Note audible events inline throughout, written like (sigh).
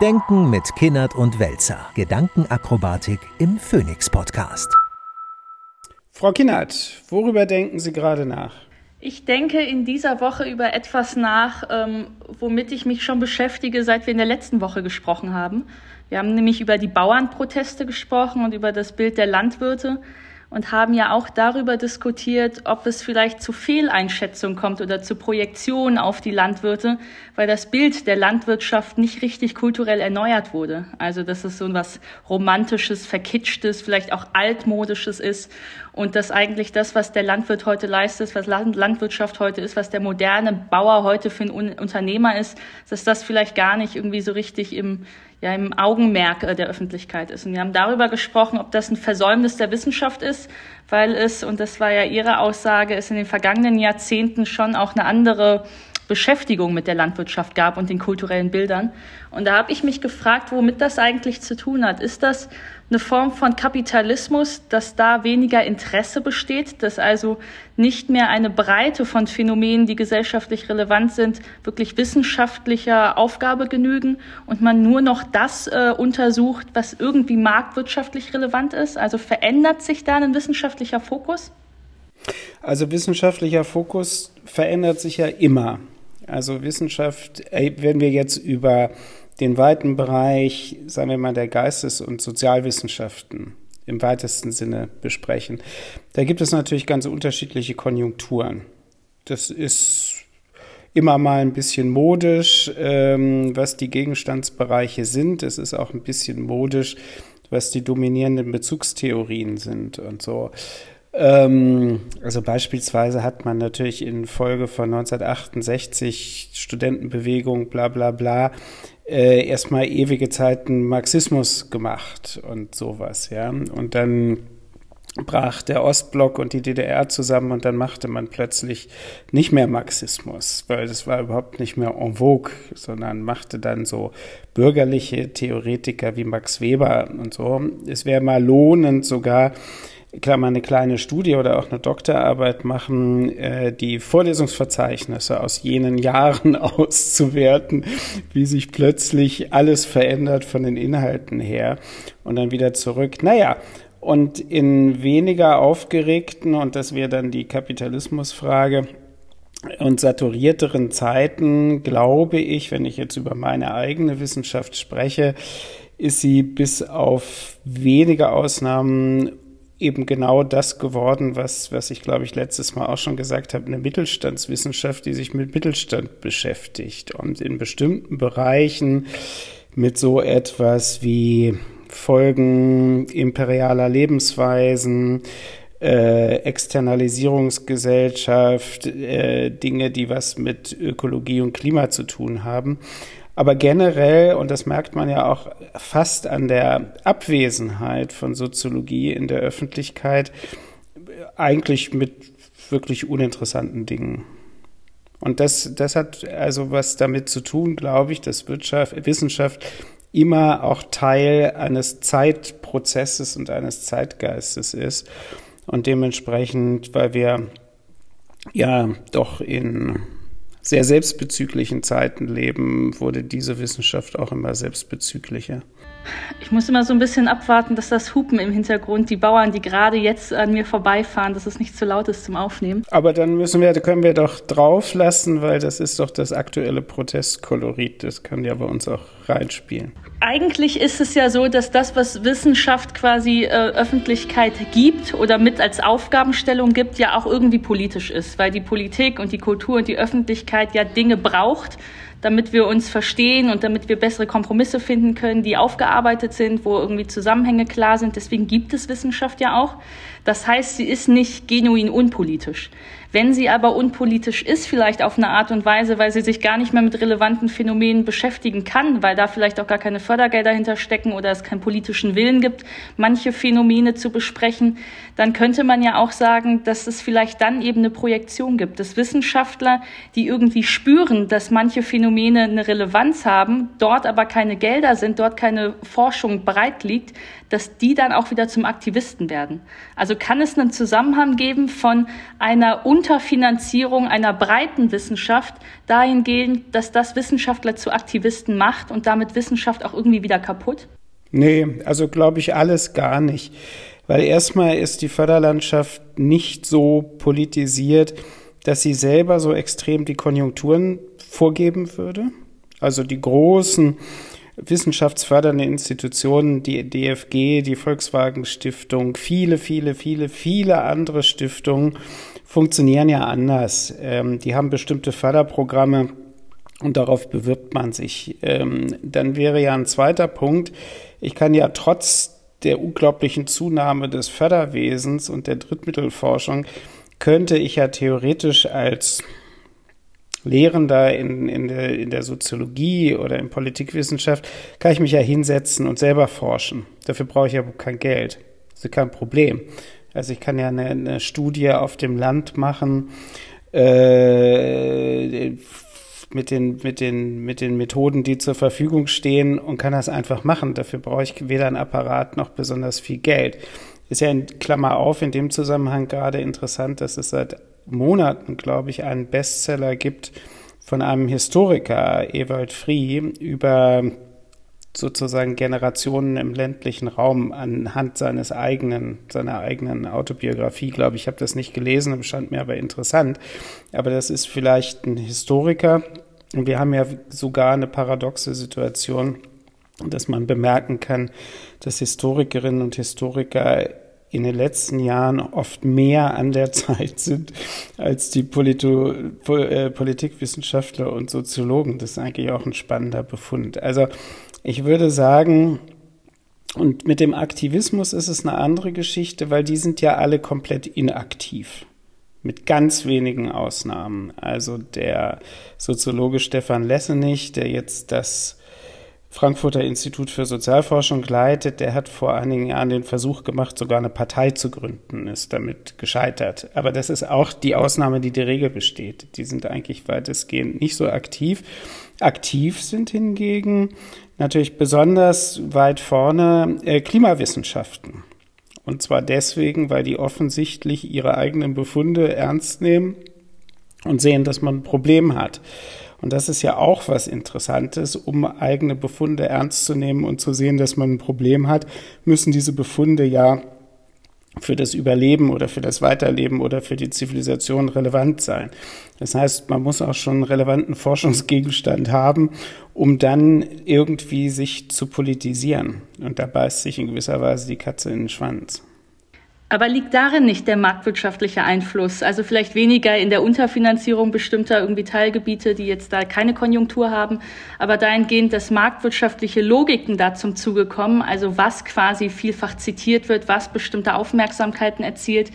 Denken mit Kinnert und Welzer. Gedankenakrobatik im Phoenix Podcast. Frau Kinnert, worüber denken Sie gerade nach? Ich denke in dieser Woche über etwas nach, ähm, womit ich mich schon beschäftige, seit wir in der letzten Woche gesprochen haben. Wir haben nämlich über die Bauernproteste gesprochen und über das Bild der Landwirte und haben ja auch darüber diskutiert, ob es vielleicht zu Fehleinschätzung kommt oder zu Projektionen auf die Landwirte, weil das Bild der Landwirtschaft nicht richtig kulturell erneuert wurde. Also dass es so was Romantisches, Verkitschtes, vielleicht auch Altmodisches ist und dass eigentlich das, was der Landwirt heute leistet, was Landwirtschaft heute ist, was der moderne Bauer heute für ein Unternehmer ist, dass das vielleicht gar nicht irgendwie so richtig im ja im Augenmerk äh, der Öffentlichkeit ist. Und wir haben darüber gesprochen, ob das ein Versäumnis der Wissenschaft ist, weil es, und das war ja Ihre Aussage, es in den vergangenen Jahrzehnten schon auch eine andere Beschäftigung mit der Landwirtschaft gab und den kulturellen Bildern. Und da habe ich mich gefragt, womit das eigentlich zu tun hat. Ist das eine Form von Kapitalismus, dass da weniger Interesse besteht, dass also nicht mehr eine Breite von Phänomenen, die gesellschaftlich relevant sind, wirklich wissenschaftlicher Aufgabe genügen und man nur noch das äh, untersucht, was irgendwie marktwirtschaftlich relevant ist? Also verändert sich da ein wissenschaftlicher Fokus? Also wissenschaftlicher Fokus verändert sich ja immer. Also Wissenschaft, wenn wir jetzt über den weiten Bereich, sagen wir mal, der Geistes- und Sozialwissenschaften im weitesten Sinne besprechen, da gibt es natürlich ganz unterschiedliche Konjunkturen. Das ist immer mal ein bisschen modisch, ähm, was die Gegenstandsbereiche sind. Es ist auch ein bisschen modisch, was die dominierenden Bezugstheorien sind und so. Ähm, also beispielsweise hat man natürlich in Folge von 1968 Studentenbewegung, bla bla bla, äh, erstmal ewige Zeiten Marxismus gemacht und sowas, ja. Und dann brach der Ostblock und die DDR zusammen und dann machte man plötzlich nicht mehr Marxismus, weil das war überhaupt nicht mehr en vogue, sondern machte dann so bürgerliche Theoretiker wie Max Weber und so. Es wäre mal lohnend sogar klar mal eine kleine Studie oder auch eine Doktorarbeit machen, äh, die Vorlesungsverzeichnisse aus jenen Jahren (laughs) auszuwerten, wie sich plötzlich alles verändert von den Inhalten her und dann wieder zurück. Naja, und in weniger aufgeregten, und das wäre dann die Kapitalismusfrage, und saturierteren Zeiten, glaube ich, wenn ich jetzt über meine eigene Wissenschaft spreche, ist sie bis auf wenige Ausnahmen eben genau das geworden, was, was ich glaube ich letztes Mal auch schon gesagt habe, eine Mittelstandswissenschaft, die sich mit Mittelstand beschäftigt und in bestimmten Bereichen mit so etwas wie Folgen imperialer Lebensweisen, äh, Externalisierungsgesellschaft, äh, Dinge, die was mit Ökologie und Klima zu tun haben. Aber generell, und das merkt man ja auch fast an der Abwesenheit von Soziologie in der Öffentlichkeit, eigentlich mit wirklich uninteressanten Dingen. Und das, das hat also was damit zu tun, glaube ich, dass Wirtschaft, Wissenschaft immer auch Teil eines Zeitprozesses und eines Zeitgeistes ist. Und dementsprechend, weil wir ja doch in sehr selbstbezüglichen Zeiten leben, wurde diese Wissenschaft auch immer selbstbezüglicher. Ich muss immer so ein bisschen abwarten, dass das Hupen im Hintergrund, die Bauern, die gerade jetzt an mir vorbeifahren, dass es nicht zu laut ist zum Aufnehmen. Aber dann müssen wir, können wir doch drauf lassen, weil das ist doch das aktuelle Protestkolorit. Das kann ja bei uns auch reinspielen. Eigentlich ist es ja so, dass das, was Wissenschaft quasi äh, Öffentlichkeit gibt oder mit als Aufgabenstellung gibt, ja auch irgendwie politisch ist, weil die Politik und die Kultur und die Öffentlichkeit ja Dinge braucht, damit wir uns verstehen und damit wir bessere Kompromisse finden können, die aufgearbeitet sind, wo irgendwie Zusammenhänge klar sind. Deswegen gibt es Wissenschaft ja auch. Das heißt, sie ist nicht genuin unpolitisch. Wenn sie aber unpolitisch ist, vielleicht auf eine Art und Weise, weil sie sich gar nicht mehr mit relevanten Phänomenen beschäftigen kann, weil da vielleicht auch gar keine Fördergelder hinterstecken oder es keinen politischen Willen gibt, manche Phänomene zu besprechen, dann könnte man ja auch sagen, dass es vielleicht dann eben eine Projektion gibt, dass Wissenschaftler, die irgendwie spüren, dass manche Phänomene eine Relevanz haben, dort aber keine Gelder sind, dort keine Forschung bereit liegt, dass die dann auch wieder zum Aktivisten werden. Also kann es einen Zusammenhang geben von einer Unterfinanzierung einer breiten Wissenschaft dahingehend, dass das Wissenschaftler zu Aktivisten macht und damit Wissenschaft auch irgendwie wieder kaputt? Nee, also glaube ich alles gar nicht. Weil erstmal ist die Förderlandschaft nicht so politisiert, dass sie selber so extrem die Konjunkturen vorgeben würde. Also die großen wissenschaftsfördernde Institutionen, die DFG, die Volkswagen Stiftung, viele, viele, viele, viele andere Stiftungen funktionieren ja anders. Ähm, die haben bestimmte Förderprogramme und darauf bewirbt man sich. Ähm, dann wäre ja ein zweiter Punkt, ich kann ja trotz der unglaublichen Zunahme des Förderwesens und der Drittmittelforschung, könnte ich ja theoretisch als Lehrender in, in, der, in der Soziologie oder in Politikwissenschaft, kann ich mich ja hinsetzen und selber forschen. Dafür brauche ich ja kein Geld. Das ist kein Problem. Also ich kann ja eine, eine Studie auf dem Land machen, äh, mit den, mit, den, mit den Methoden, die zur Verfügung stehen und kann das einfach machen. Dafür brauche ich weder ein Apparat noch besonders viel Geld. Ist ja in Klammer auf in dem Zusammenhang gerade interessant, dass es seit Monaten, glaube ich, einen Bestseller gibt von einem Historiker, Ewald Frie, über sozusagen Generationen im ländlichen Raum anhand seines eigenen, seiner eigenen Autobiografie, glaube ich. Ich habe das nicht gelesen, scheint mir aber interessant. Aber das ist vielleicht ein Historiker. Und wir haben ja sogar eine paradoxe Situation, dass man bemerken kann, dass Historikerinnen und Historiker in den letzten Jahren oft mehr an der (laughs) Zeit sind als die Polito, äh, Politikwissenschaftler und Soziologen. Das ist eigentlich auch ein spannender Befund. Also ich würde sagen, und mit dem Aktivismus ist es eine andere Geschichte, weil die sind ja alle komplett inaktiv. Mit ganz wenigen Ausnahmen. Also der Soziologe Stefan Lessenich, der jetzt das Frankfurter Institut für Sozialforschung leitet, der hat vor einigen Jahren den Versuch gemacht, sogar eine Partei zu gründen, ist damit gescheitert. Aber das ist auch die Ausnahme, die die Regel besteht. Die sind eigentlich weitestgehend nicht so aktiv. Aktiv sind hingegen natürlich besonders weit vorne äh, Klimawissenschaften. Und zwar deswegen, weil die offensichtlich ihre eigenen Befunde ernst nehmen und sehen, dass man ein Problem hat. Und das ist ja auch was Interessantes, um eigene Befunde ernst zu nehmen und zu sehen, dass man ein Problem hat, müssen diese Befunde ja für das Überleben oder für das Weiterleben oder für die Zivilisation relevant sein. Das heißt, man muss auch schon einen relevanten Forschungsgegenstand haben, um dann irgendwie sich zu politisieren. Und da beißt sich in gewisser Weise die Katze in den Schwanz. Aber liegt darin nicht der marktwirtschaftliche Einfluss? Also vielleicht weniger in der Unterfinanzierung bestimmter irgendwie Teilgebiete, die jetzt da keine Konjunktur haben, aber dahingehend, dass marktwirtschaftliche Logiken da zum Zuge kommen, also was quasi vielfach zitiert wird, was bestimmte Aufmerksamkeiten erzielt,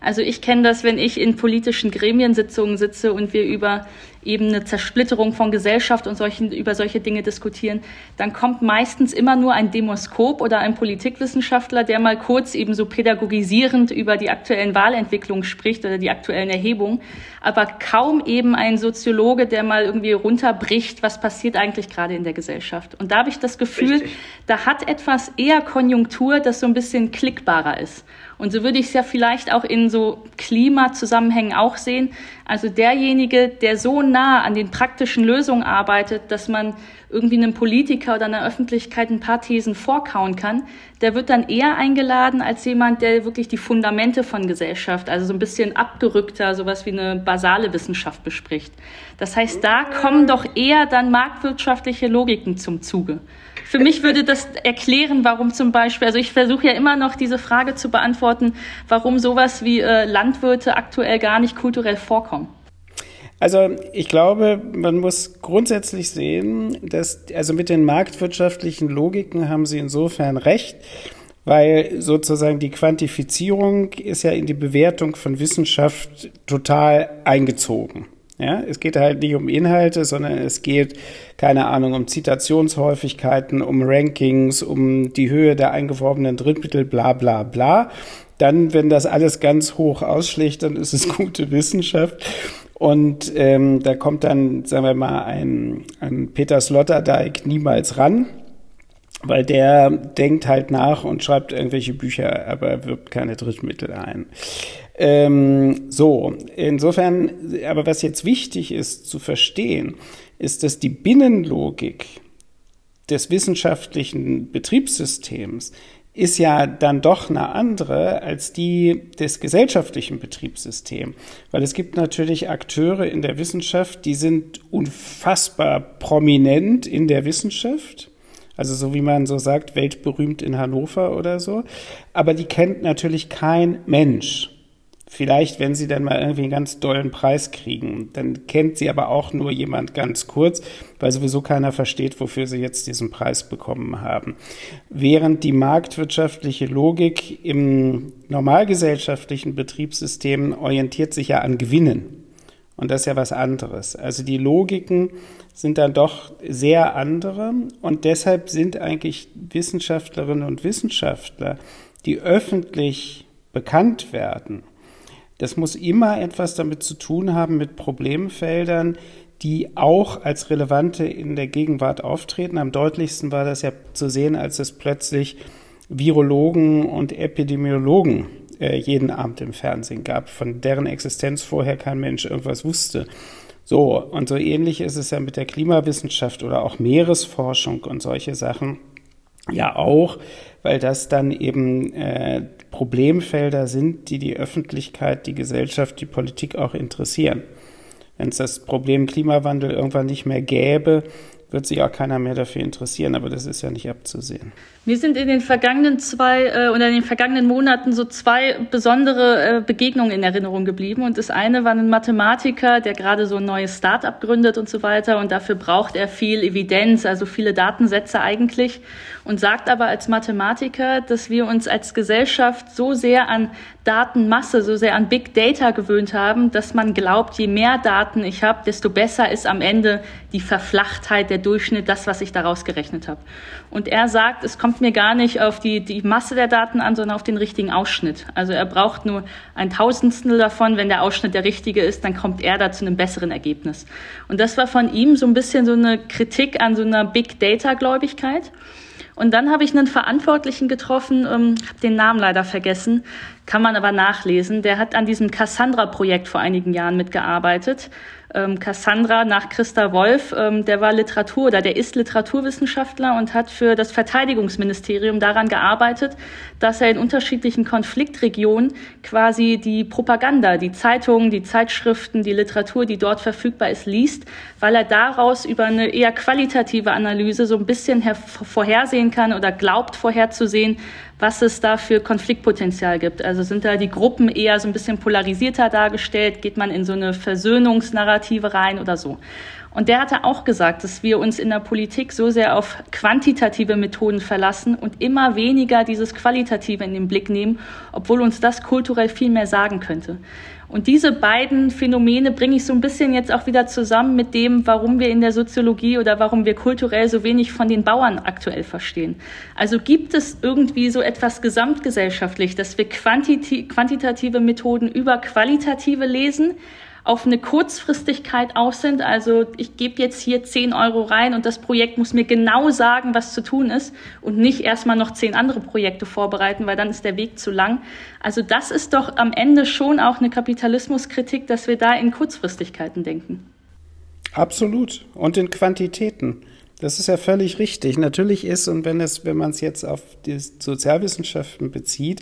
also ich kenne das, wenn ich in politischen Gremiensitzungen sitze und wir über eben eine Zersplitterung von Gesellschaft und solchen, über solche Dinge diskutieren, dann kommt meistens immer nur ein Demoskop oder ein Politikwissenschaftler, der mal kurz eben so pädagogisierend über die aktuellen Wahlentwicklungen spricht oder die aktuellen Erhebungen, aber kaum eben ein Soziologe, der mal irgendwie runterbricht, was passiert eigentlich gerade in der Gesellschaft. Und da habe ich das Gefühl, Richtig. da hat etwas eher Konjunktur, das so ein bisschen klickbarer ist. Und so würde ich es ja vielleicht auch in so Klimazusammenhängen auch sehen. Also derjenige, der so nah an den praktischen Lösungen arbeitet, dass man irgendwie einem Politiker oder einer Öffentlichkeit ein paar Thesen vorkauen kann, der wird dann eher eingeladen als jemand, der wirklich die Fundamente von Gesellschaft, also so ein bisschen abgerückter, sowas wie eine basale Wissenschaft bespricht. Das heißt, da kommen doch eher dann marktwirtschaftliche Logiken zum Zuge. Für mich würde das erklären, warum zum Beispiel, also ich versuche ja immer noch diese Frage zu beantworten, warum sowas wie äh, Landwirte aktuell gar nicht kulturell vorkommen. Also ich glaube, man muss grundsätzlich sehen, dass also mit den marktwirtschaftlichen Logiken haben Sie insofern recht, weil sozusagen die Quantifizierung ist ja in die Bewertung von Wissenschaft total eingezogen. Ja, es geht halt nicht um Inhalte, sondern es geht, keine Ahnung, um Zitationshäufigkeiten, um Rankings, um die Höhe der eingeworbenen Drittmittel, bla bla bla. Dann, wenn das alles ganz hoch ausschlägt, dann ist es (laughs) gute Wissenschaft. Und ähm, da kommt dann, sagen wir mal, ein, ein Peter Sloterdijk niemals ran. weil der denkt halt nach und schreibt irgendwelche Bücher, aber wirbt keine Drittmittel ein. Ähm, so, insofern, aber was jetzt wichtig ist zu verstehen, ist, dass die Binnenlogik des wissenschaftlichen Betriebssystems ist ja dann doch eine andere als die des gesellschaftlichen Betriebssystems. Weil es gibt natürlich Akteure in der Wissenschaft, die sind unfassbar prominent in der Wissenschaft. Also so wie man so sagt, weltberühmt in Hannover oder so. Aber die kennt natürlich kein Mensch. Vielleicht, wenn sie dann mal irgendwie einen ganz dollen Preis kriegen, dann kennt sie aber auch nur jemand ganz kurz, weil sowieso keiner versteht, wofür sie jetzt diesen Preis bekommen haben. Während die marktwirtschaftliche Logik im normalgesellschaftlichen Betriebssystem orientiert sich ja an Gewinnen. Und das ist ja was anderes. Also die Logiken sind dann doch sehr andere und deshalb sind eigentlich Wissenschaftlerinnen und Wissenschaftler, die öffentlich bekannt werden, das muss immer etwas damit zu tun haben mit Problemfeldern, die auch als relevante in der Gegenwart auftreten. Am deutlichsten war das ja zu sehen, als es plötzlich Virologen und Epidemiologen äh, jeden Abend im Fernsehen gab, von deren Existenz vorher kein Mensch irgendwas wusste. So, und so ähnlich ist es ja mit der Klimawissenschaft oder auch Meeresforschung und solche Sachen ja auch, weil das dann eben äh, Problemfelder sind, die die Öffentlichkeit, die Gesellschaft, die Politik auch interessieren. Wenn es das Problem Klimawandel irgendwann nicht mehr gäbe, wird sich auch keiner mehr dafür interessieren, aber das ist ja nicht abzusehen. Mir sind in den vergangenen zwei äh, oder in den vergangenen Monaten so zwei besondere äh, Begegnungen in Erinnerung geblieben. Und das eine war ein Mathematiker, der gerade so ein neues Start-up gründet und so weiter. Und dafür braucht er viel Evidenz, also viele Datensätze eigentlich. Und sagt aber als Mathematiker, dass wir uns als Gesellschaft so sehr an Datenmasse, so sehr an Big Data gewöhnt haben, dass man glaubt, je mehr Daten ich habe, desto besser ist am Ende die Verflachtheit, der Durchschnitt, das, was ich daraus gerechnet habe. Und er sagt, es kommt mir gar nicht auf die, die Masse der Daten an, sondern auf den richtigen Ausschnitt. Also er braucht nur ein Tausendstel davon. Wenn der Ausschnitt der richtige ist, dann kommt er da zu einem besseren Ergebnis. Und das war von ihm so ein bisschen so eine Kritik an so einer Big Data Gläubigkeit. Und dann habe ich einen Verantwortlichen getroffen, ähm, habe den Namen leider vergessen, kann man aber nachlesen. Der hat an diesem Cassandra-Projekt vor einigen Jahren mitgearbeitet ähm, Cassandra nach Christa Wolf, ähm, der war Literatur oder der ist Literaturwissenschaftler und hat für das Verteidigungsministerium daran gearbeitet, dass er in unterschiedlichen Konfliktregionen quasi die Propaganda, die Zeitungen, die Zeitschriften, die Literatur, die dort verfügbar ist, liest, weil er daraus über eine eher qualitative Analyse so ein bisschen vorhersehen kann oder glaubt vorherzusehen, was es da für Konfliktpotenzial gibt. Also sind da die Gruppen eher so ein bisschen polarisierter dargestellt? Geht man in so eine Versöhnungsnarrative rein oder so? Und der hatte auch gesagt, dass wir uns in der Politik so sehr auf quantitative Methoden verlassen und immer weniger dieses Qualitative in den Blick nehmen, obwohl uns das kulturell viel mehr sagen könnte. Und diese beiden Phänomene bringe ich so ein bisschen jetzt auch wieder zusammen mit dem, warum wir in der Soziologie oder warum wir kulturell so wenig von den Bauern aktuell verstehen. Also gibt es irgendwie so etwas gesamtgesellschaftlich, dass wir quantitative Methoden über qualitative lesen, auf eine Kurzfristigkeit aus sind. Also ich gebe jetzt hier 10 Euro rein und das Projekt muss mir genau sagen, was zu tun ist und nicht erstmal noch zehn andere Projekte vorbereiten, weil dann ist der Weg zu lang. Also das ist doch am Ende schon auch eine Kapitalismuskritik, dass wir da in Kurzfristigkeiten denken. Absolut. Und in Quantitäten. Das ist ja völlig richtig. Natürlich ist, und wenn es, wenn man es jetzt auf die Sozialwissenschaften bezieht,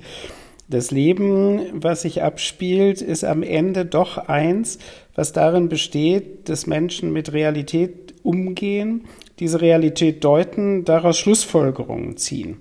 das Leben, was sich abspielt, ist am Ende doch eins, was darin besteht, dass Menschen mit Realität umgehen, diese Realität deuten, daraus Schlussfolgerungen ziehen.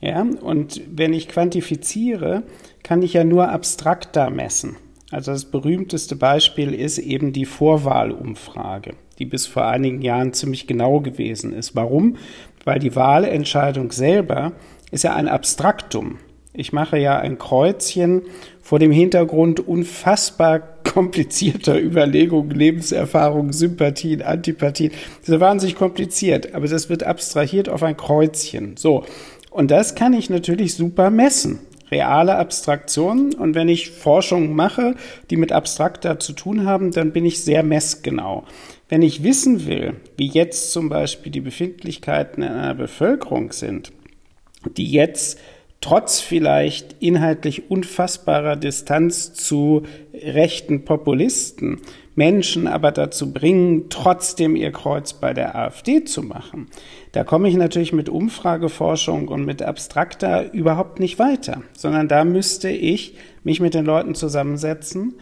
Ja, und wenn ich quantifiziere, kann ich ja nur abstrakter messen. Also das berühmteste Beispiel ist eben die Vorwahlumfrage, die bis vor einigen Jahren ziemlich genau gewesen ist. Warum? Weil die Wahlentscheidung selber ist ja ein Abstraktum. Ich mache ja ein Kreuzchen vor dem Hintergrund unfassbar (laughs) komplizierter Überlegungen, Lebenserfahrungen, Sympathien, Antipathien. Das ist wahnsinnig kompliziert, aber das wird abstrahiert auf ein Kreuzchen. So. Und das kann ich natürlich super messen. Reale Abstraktionen. Und wenn ich Forschung mache, die mit Abstrakter zu tun haben, dann bin ich sehr messgenau. Wenn ich wissen will, wie jetzt zum Beispiel die Befindlichkeiten in einer Bevölkerung sind, die jetzt trotz vielleicht inhaltlich unfassbarer Distanz zu rechten Populisten Menschen aber dazu bringen, trotzdem ihr Kreuz bei der AfD zu machen. Da komme ich natürlich mit Umfrageforschung und mit Abstrakter überhaupt nicht weiter, sondern da müsste ich mich mit den Leuten zusammensetzen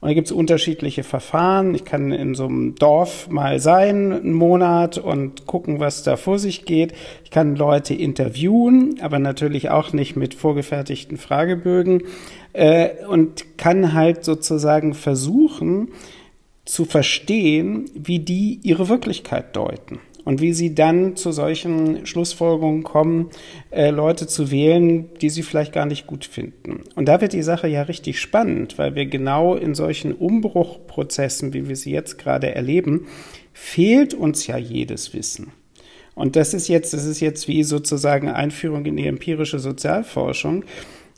und da gibt es unterschiedliche Verfahren. Ich kann in so einem Dorf mal sein, einen Monat und gucken, was da vor sich geht. Ich kann Leute interviewen, aber natürlich auch nicht mit vorgefertigten Fragebögen äh, und kann halt sozusagen versuchen zu verstehen, wie die ihre Wirklichkeit deuten und wie sie dann zu solchen Schlussfolgerungen kommen, äh, Leute zu wählen, die sie vielleicht gar nicht gut finden. Und da wird die Sache ja richtig spannend, weil wir genau in solchen Umbruchprozessen, wie wir sie jetzt gerade erleben, fehlt uns ja jedes Wissen. Und das ist jetzt, das ist jetzt wie sozusagen Einführung in die empirische Sozialforschung.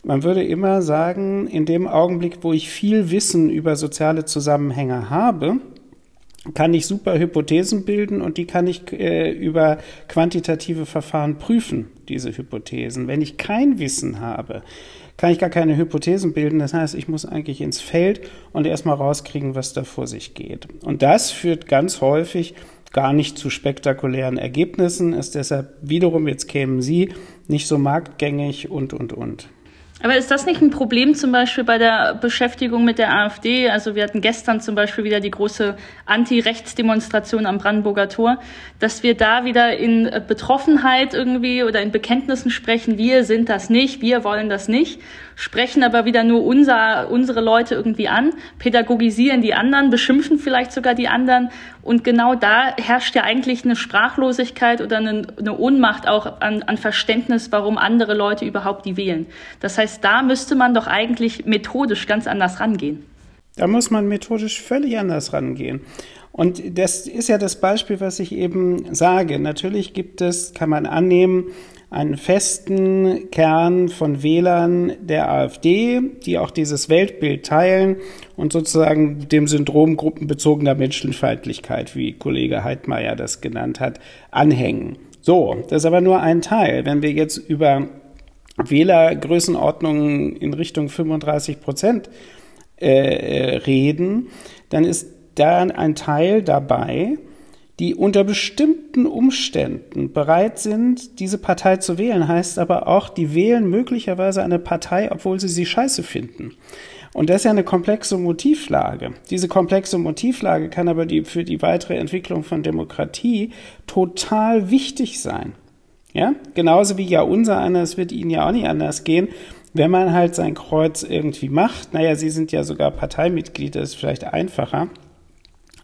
Man würde immer sagen, in dem Augenblick, wo ich viel Wissen über soziale Zusammenhänge habe, kann ich super Hypothesen bilden und die kann ich äh, über quantitative Verfahren prüfen, diese Hypothesen. Wenn ich kein Wissen habe, kann ich gar keine Hypothesen bilden. Das heißt, ich muss eigentlich ins Feld und erstmal rauskriegen, was da vor sich geht. Und das führt ganz häufig gar nicht zu spektakulären Ergebnissen, ist deshalb wiederum, jetzt kämen Sie, nicht so marktgängig und, und, und. Aber ist das nicht ein Problem zum Beispiel bei der Beschäftigung mit der AfD? Also wir hatten gestern zum Beispiel wieder die große Anti-Rechts-Demonstration am Brandenburger Tor, dass wir da wieder in Betroffenheit irgendwie oder in Bekenntnissen sprechen, wir sind das nicht, wir wollen das nicht sprechen aber wieder nur unser, unsere Leute irgendwie an, pädagogisieren die anderen, beschimpfen vielleicht sogar die anderen. Und genau da herrscht ja eigentlich eine Sprachlosigkeit oder eine, eine Ohnmacht auch an, an Verständnis, warum andere Leute überhaupt die wählen. Das heißt, da müsste man doch eigentlich methodisch ganz anders rangehen. Da muss man methodisch völlig anders rangehen. Und das ist ja das Beispiel, was ich eben sage. Natürlich gibt es, kann man annehmen, einen festen Kern von Wählern der AfD, die auch dieses Weltbild teilen und sozusagen dem Syndrom gruppenbezogener Menschenfeindlichkeit, wie Kollege Heidmeier das genannt hat, anhängen. So, das ist aber nur ein Teil. Wenn wir jetzt über Wählergrößenordnungen in Richtung 35 Prozent äh, reden, dann ist da ein Teil dabei, die unter bestimmten Umständen bereit sind, diese Partei zu wählen, heißt aber auch, die wählen möglicherweise eine Partei, obwohl sie sie scheiße finden. Und das ist ja eine komplexe Motivlage. Diese komplexe Motivlage kann aber die, für die weitere Entwicklung von Demokratie total wichtig sein. Ja, genauso wie ja unser einer, es wird Ihnen ja auch nicht anders gehen, wenn man halt sein Kreuz irgendwie macht. Naja, Sie sind ja sogar Parteimitglied, das ist vielleicht einfacher.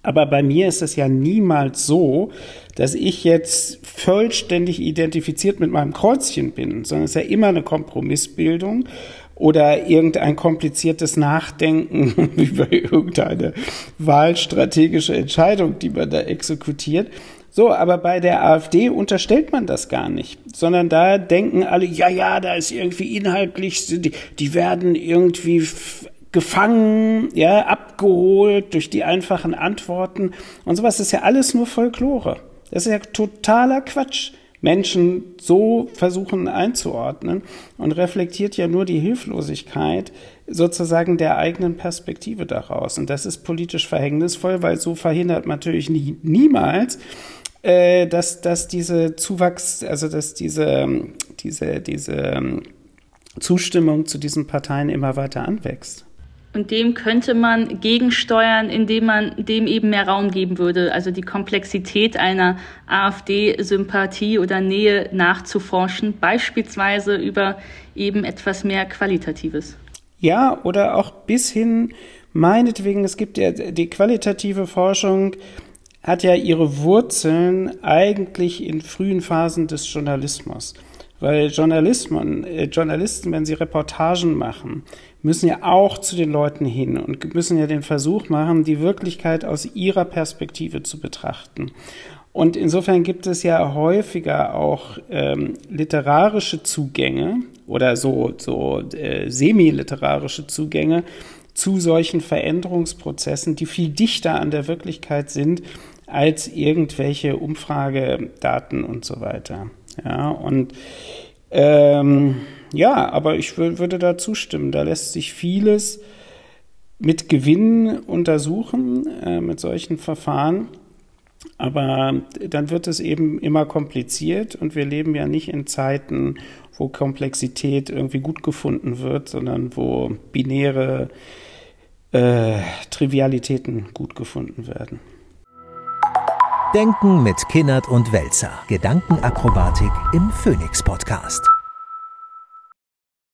Aber bei mir ist es ja niemals so, dass ich jetzt vollständig identifiziert mit meinem Kreuzchen bin, sondern es ist ja immer eine Kompromissbildung oder irgendein kompliziertes Nachdenken (laughs) über irgendeine wahlstrategische Entscheidung, die man da exekutiert. So, aber bei der AfD unterstellt man das gar nicht, sondern da denken alle, ja, ja, da ist irgendwie inhaltlich, die, die werden irgendwie gefangen, ja, abgeholt durch die einfachen Antworten und sowas. Das ist ja alles nur Folklore. Das ist ja totaler Quatsch. Menschen so versuchen einzuordnen und reflektiert ja nur die Hilflosigkeit sozusagen der eigenen Perspektive daraus. Und das ist politisch verhängnisvoll, weil so verhindert man natürlich nie, niemals, äh, dass, dass diese Zuwachs, also dass diese, diese, diese Zustimmung zu diesen Parteien immer weiter anwächst. Und dem könnte man gegensteuern, indem man dem eben mehr Raum geben würde, also die Komplexität einer AfD-Sympathie oder Nähe nachzuforschen, beispielsweise über eben etwas mehr Qualitatives. Ja, oder auch bis hin, meinetwegen, es gibt ja die qualitative Forschung, hat ja ihre Wurzeln eigentlich in frühen Phasen des Journalismus. Weil Journalismen, äh, Journalisten, wenn sie Reportagen machen, müssen ja auch zu den Leuten hin und müssen ja den Versuch machen, die Wirklichkeit aus ihrer Perspektive zu betrachten. Und insofern gibt es ja häufiger auch ähm, literarische Zugänge oder so, so äh, semi-literarische Zugänge zu solchen Veränderungsprozessen, die viel dichter an der Wirklichkeit sind als irgendwelche Umfragedaten und so weiter. Ja, und ähm, ja, aber ich würde da zustimmen. Da lässt sich vieles mit Gewinn untersuchen, äh, mit solchen Verfahren. Aber dann wird es eben immer kompliziert und wir leben ja nicht in Zeiten, wo Komplexität irgendwie gut gefunden wird, sondern wo binäre äh, Trivialitäten gut gefunden werden. Denken mit Kinnert und Welzer. Gedankenakrobatik im Phoenix Podcast.